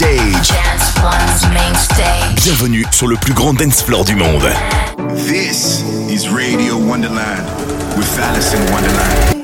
stage. Bienvenue sur le plus grand dance floor du monde. This is Radio Wonderland with Alice in Wonderland.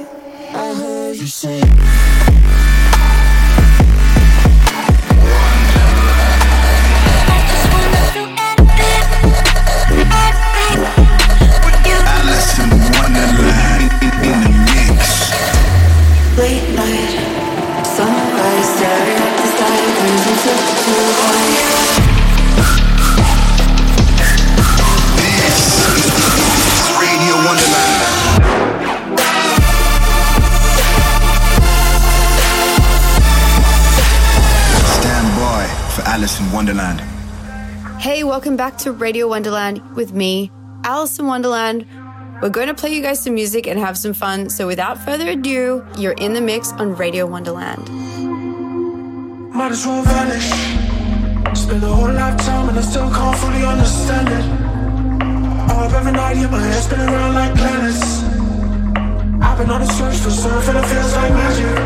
Wonderland. Hey, welcome back to Radio Wonderland with me, Alison Wonderland. We're going to play you guys some music and have some fun. So without further ado, you're in the mix on Radio Wonderland. Might as well vanish. Spend a whole lifetime and I still can't fully understand it. Up every night, yeah, my head's spinning around like planets. I've been on a search for something that feels like magic.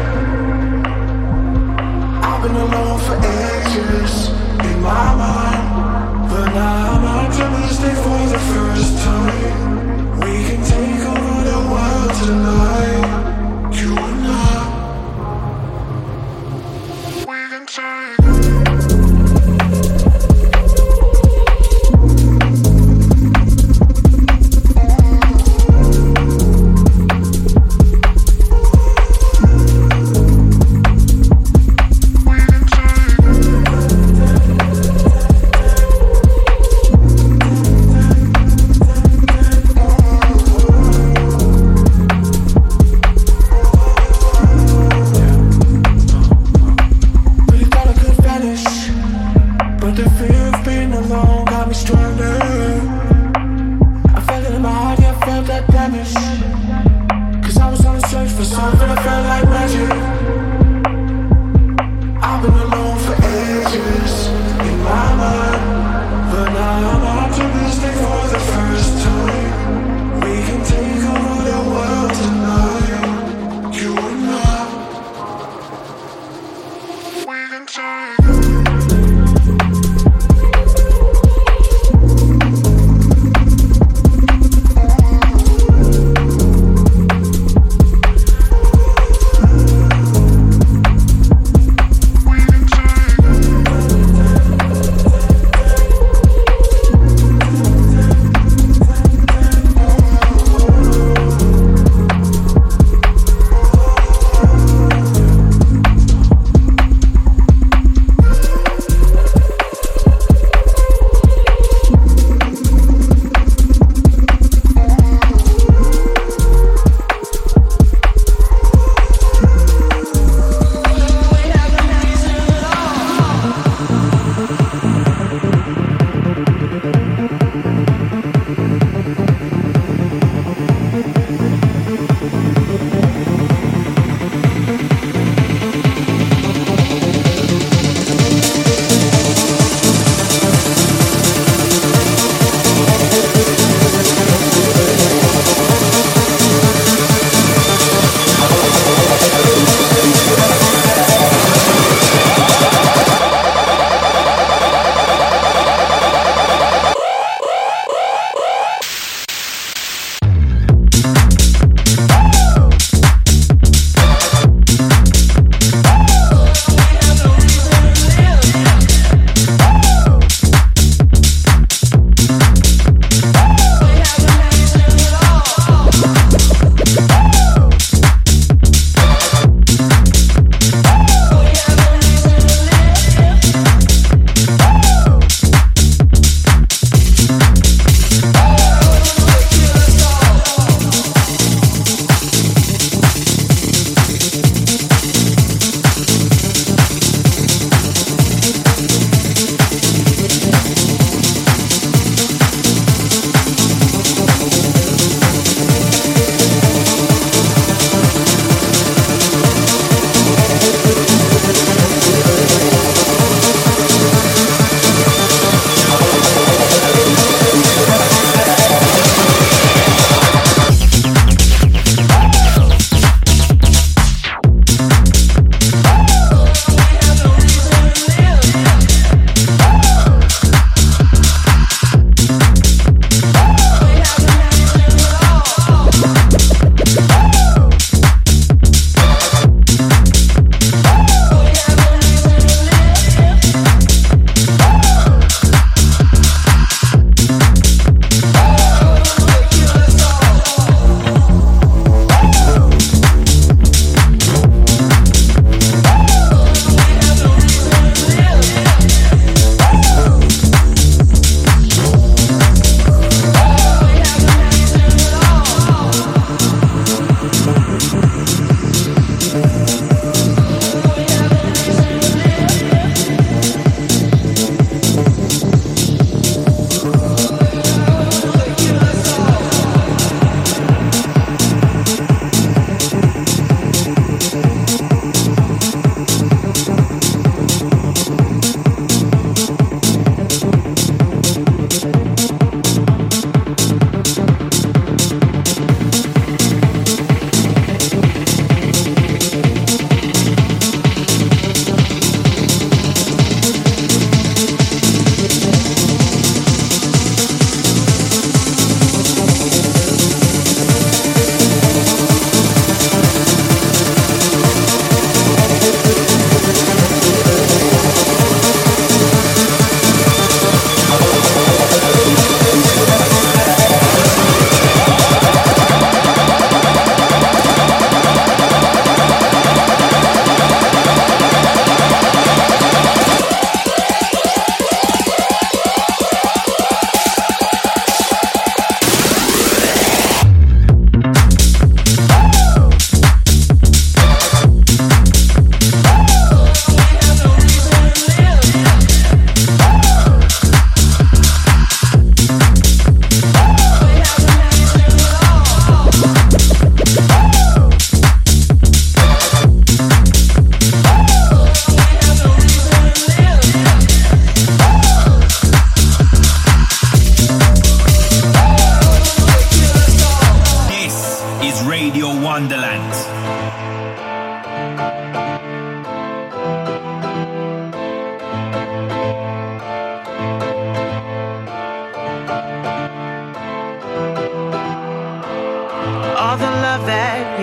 I've been alone for ages in my mind But now I'm optimistic for the first time. We can take over the world tonight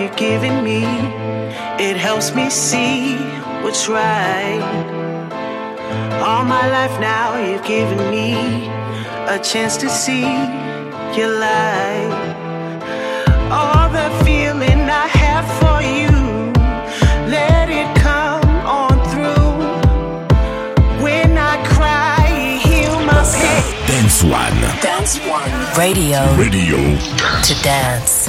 you're giving me. It helps me see what's right. All my life now, you've given me a chance to see your light. All the feeling I have for you, let it come on through. When I cry, heal my pain. Dance One. Dance One. Radio. Radio. To dance.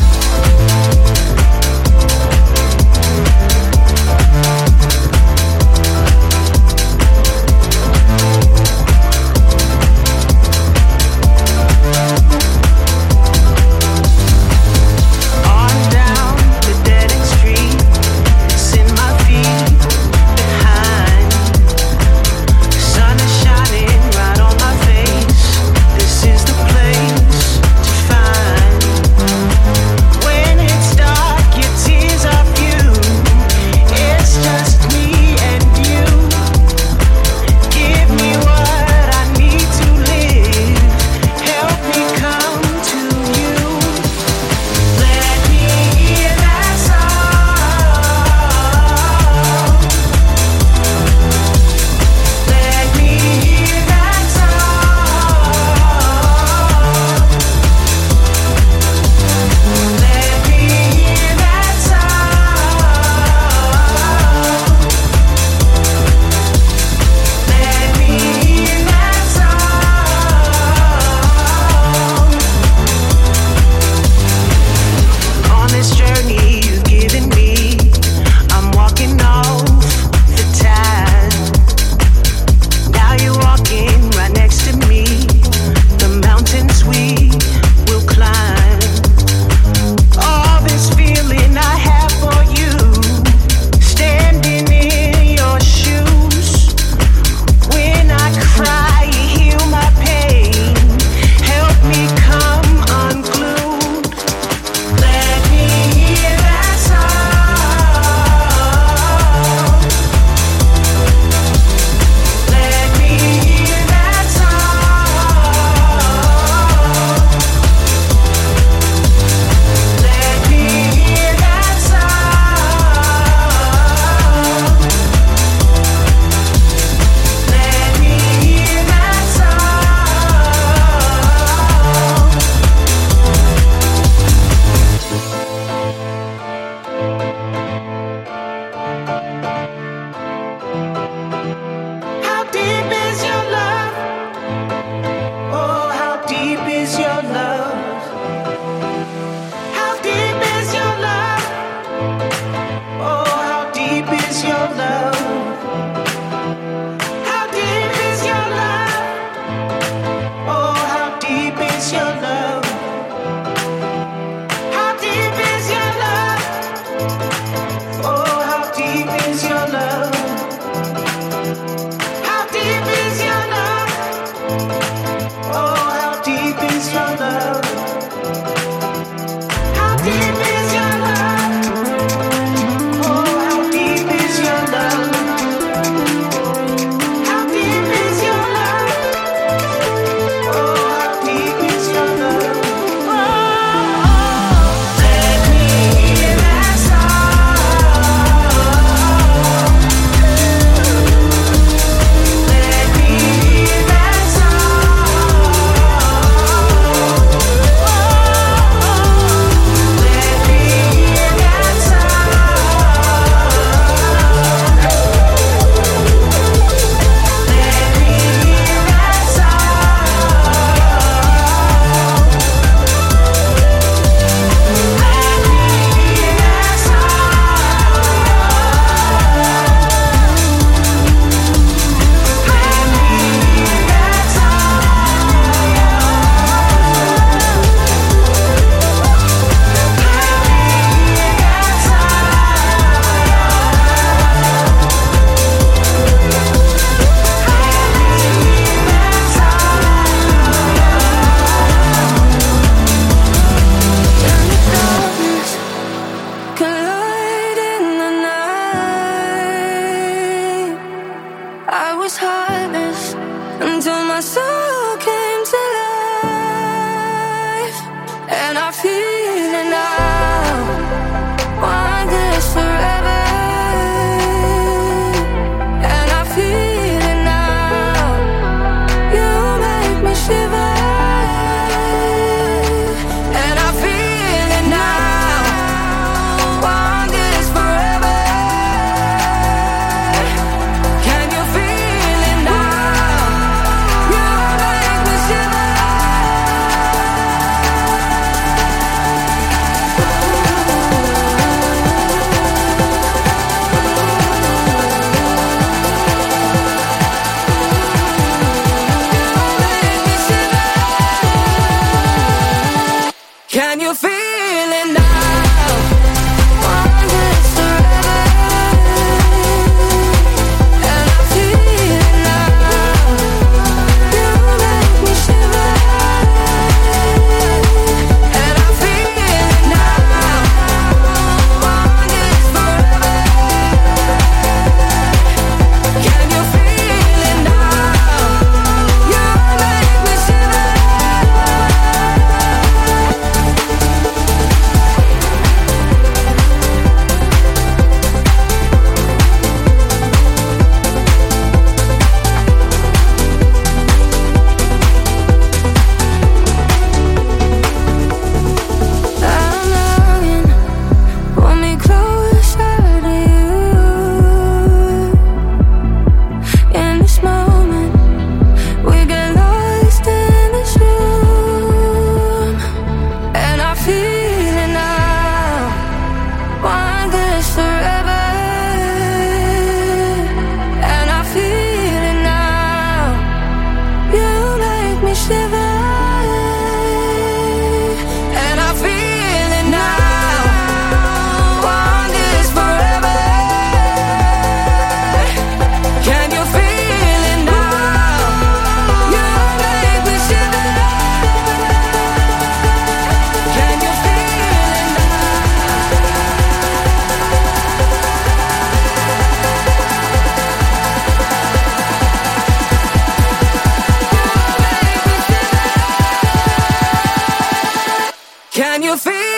your feet.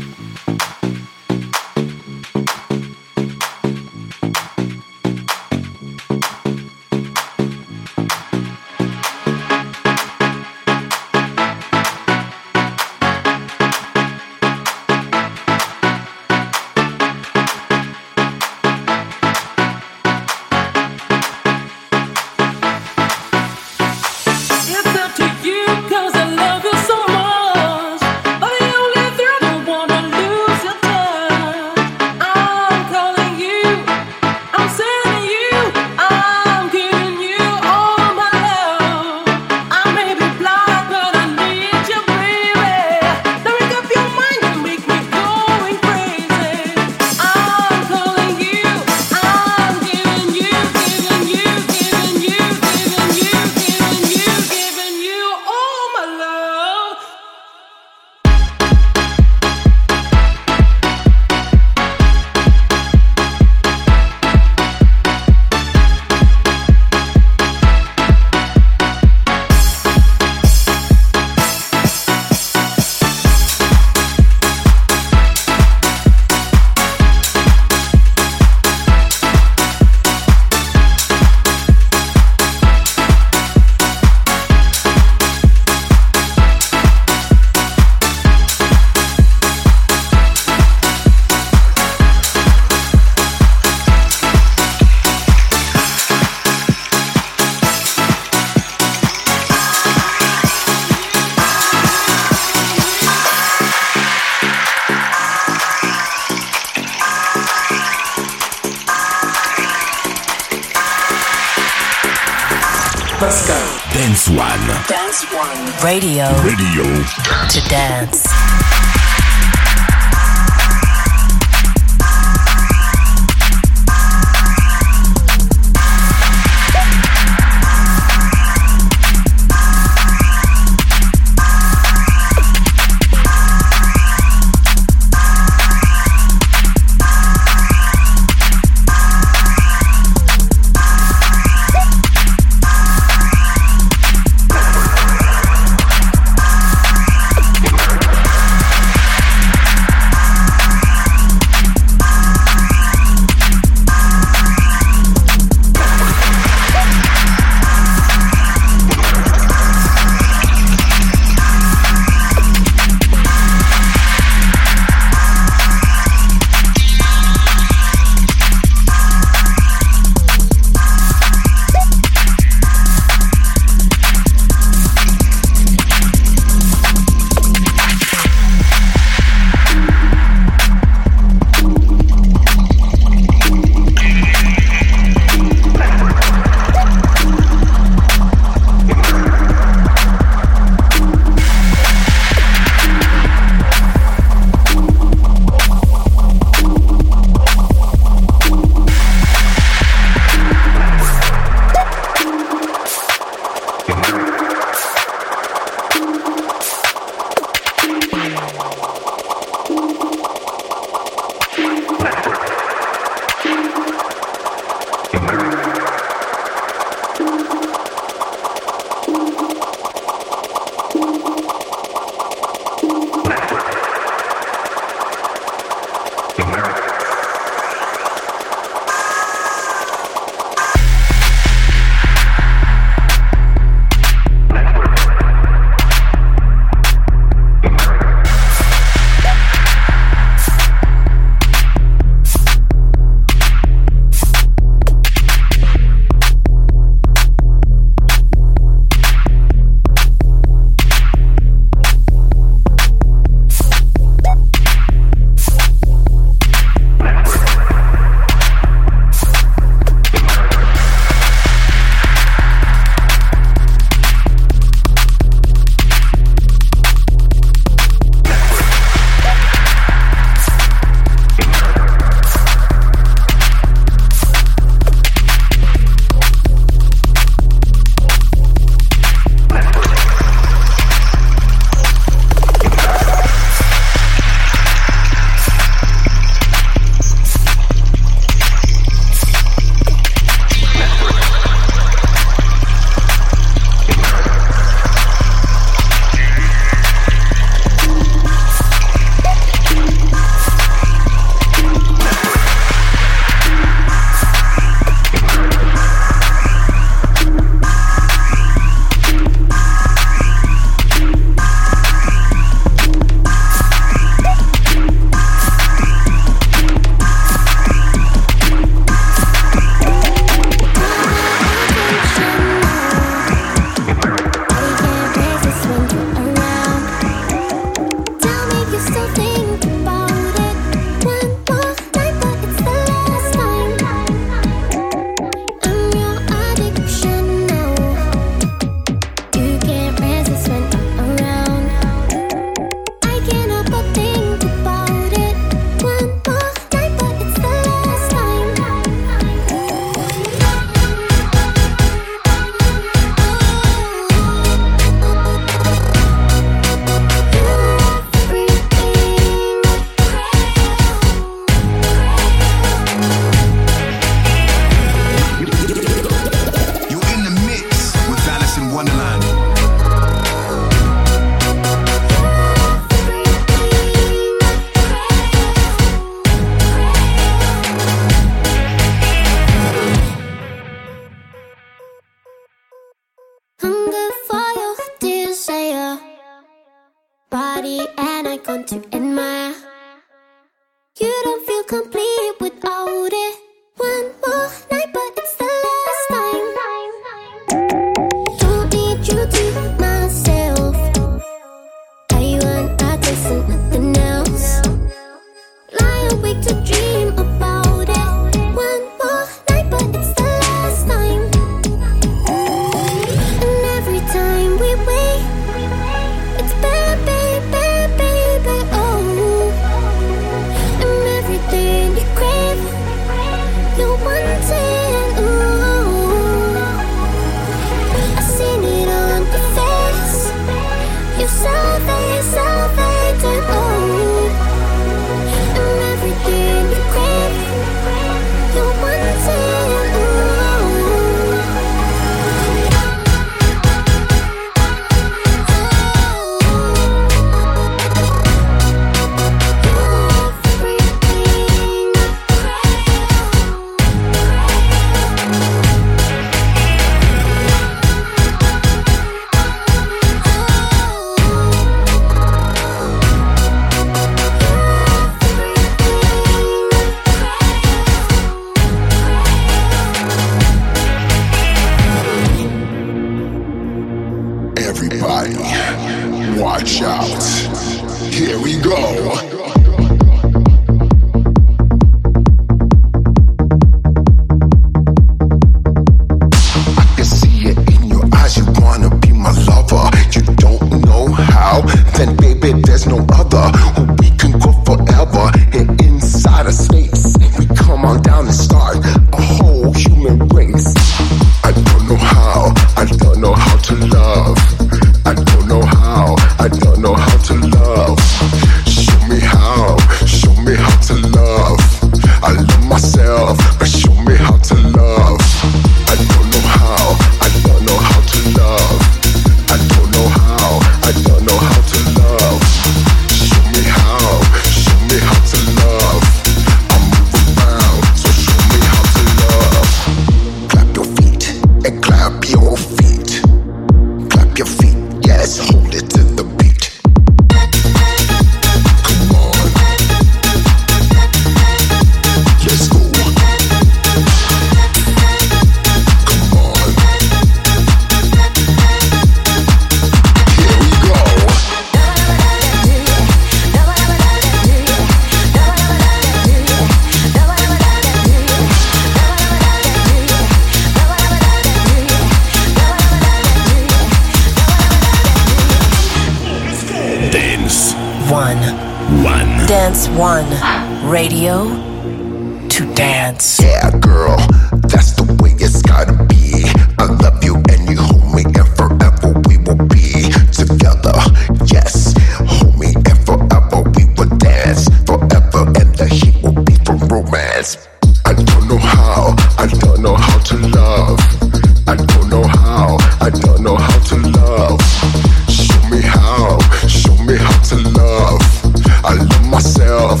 Love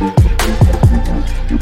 you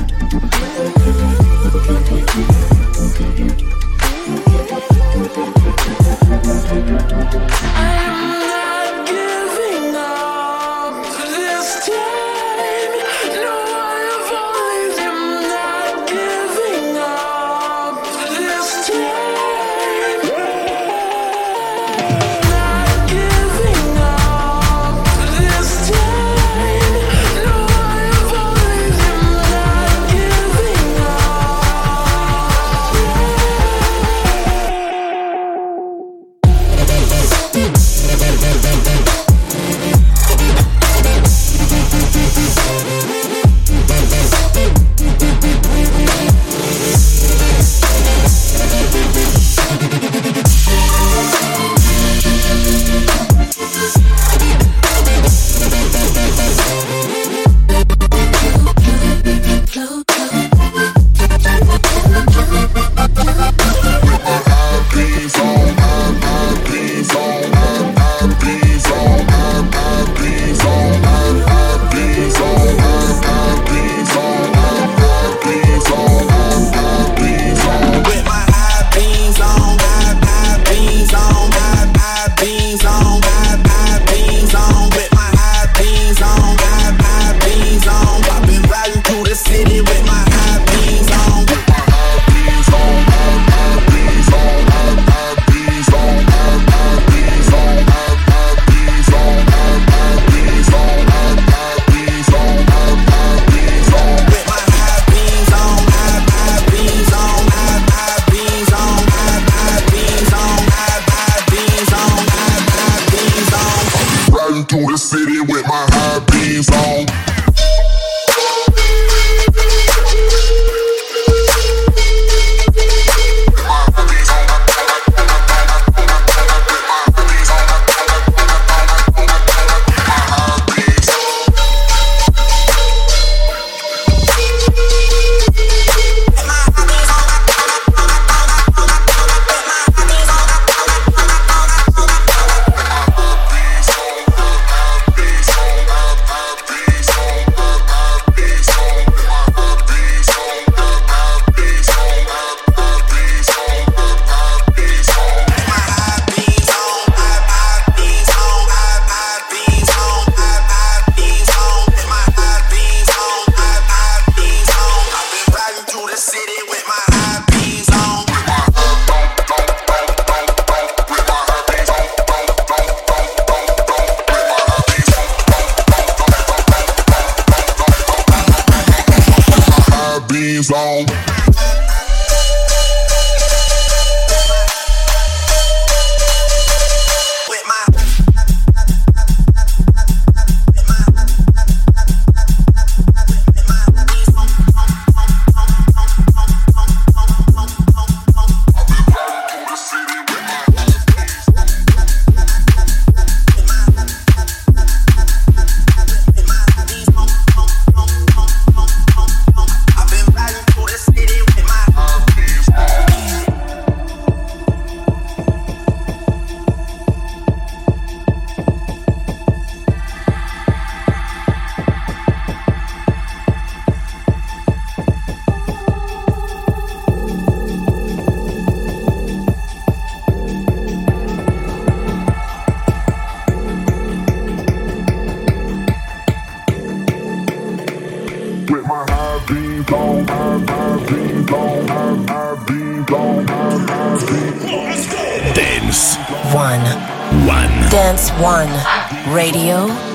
Radio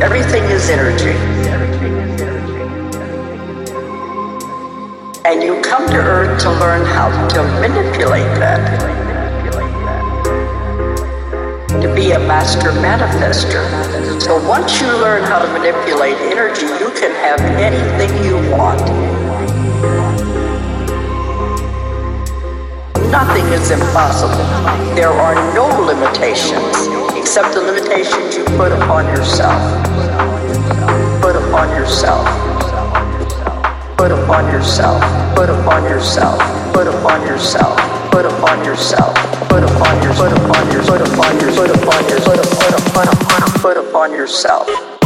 Everything is energy. And you come to Earth to learn how to manipulate that. To be a master manifester. So once you learn how to manipulate energy, you can have anything you want. Nothing is impossible. There are no limitations except the limitations you put upon yourself. Put upon yourself. Put upon yourself. Put upon yourself. Put upon yourself. Put upon yourself. Put upon your put upon your put upon your put upon your put upon put upon put upon yourself.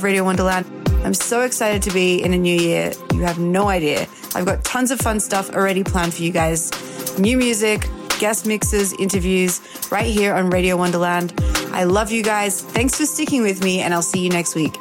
Of Radio Wonderland. I'm so excited to be in a new year. You have no idea. I've got tons of fun stuff already planned for you guys. New music, guest mixes, interviews right here on Radio Wonderland. I love you guys. Thanks for sticking with me, and I'll see you next week.